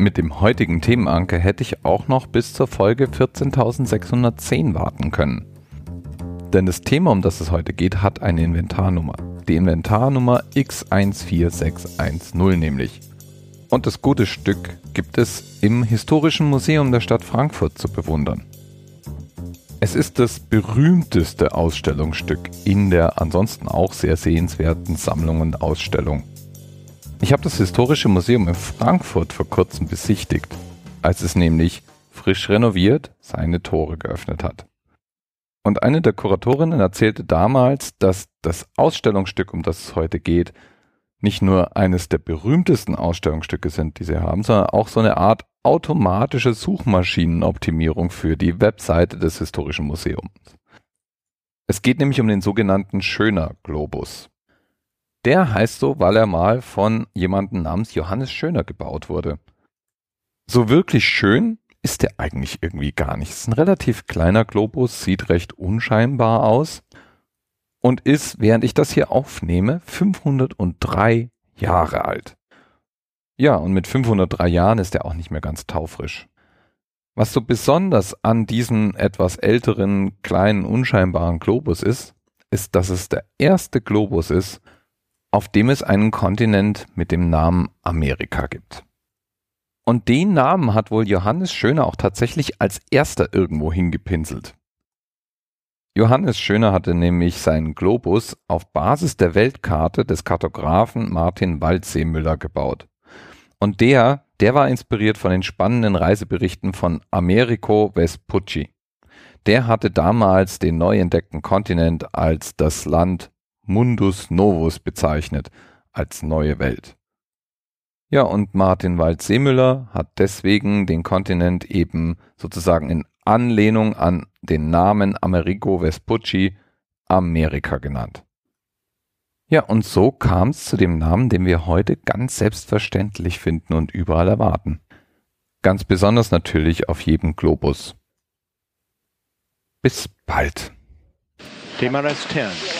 Mit dem heutigen Themenanker hätte ich auch noch bis zur Folge 14.610 warten können. Denn das Thema, um das es heute geht, hat eine Inventarnummer. Die Inventarnummer X14610 nämlich. Und das gute Stück gibt es im Historischen Museum der Stadt Frankfurt zu bewundern. Es ist das berühmteste Ausstellungsstück in der ansonsten auch sehr sehenswerten Sammlung und Ausstellung. Ich habe das Historische Museum in Frankfurt vor kurzem besichtigt, als es nämlich frisch renoviert seine Tore geöffnet hat. Und eine der Kuratorinnen erzählte damals, dass das Ausstellungsstück, um das es heute geht, nicht nur eines der berühmtesten Ausstellungsstücke sind, die sie haben, sondern auch so eine Art automatische Suchmaschinenoptimierung für die Webseite des Historischen Museums. Es geht nämlich um den sogenannten Schöner Globus. Der heißt so, weil er mal von jemandem namens Johannes Schöner gebaut wurde. So wirklich schön ist der eigentlich irgendwie gar nicht. Es ist ein relativ kleiner Globus, sieht recht unscheinbar aus und ist, während ich das hier aufnehme, 503 Jahre alt. Ja, und mit 503 Jahren ist er auch nicht mehr ganz taufrisch. Was so besonders an diesem etwas älteren, kleinen, unscheinbaren Globus ist, ist, dass es der erste Globus ist, auf dem es einen Kontinent mit dem Namen Amerika gibt. Und den Namen hat wohl Johannes Schöner auch tatsächlich als erster irgendwo hingepinselt. Johannes Schöner hatte nämlich seinen Globus auf Basis der Weltkarte des Kartografen Martin Waldseemüller gebaut. Und der, der war inspiriert von den spannenden Reiseberichten von Americo Vespucci. Der hatte damals den neu entdeckten Kontinent als das Land Mundus Novus bezeichnet als neue Welt. Ja, und Martin Wald-Seemüller hat deswegen den Kontinent eben sozusagen in Anlehnung an den Namen Amerigo Vespucci Amerika genannt. Ja, und so kam es zu dem Namen, den wir heute ganz selbstverständlich finden und überall erwarten. Ganz besonders natürlich auf jedem Globus. Bis bald. TMRS 10,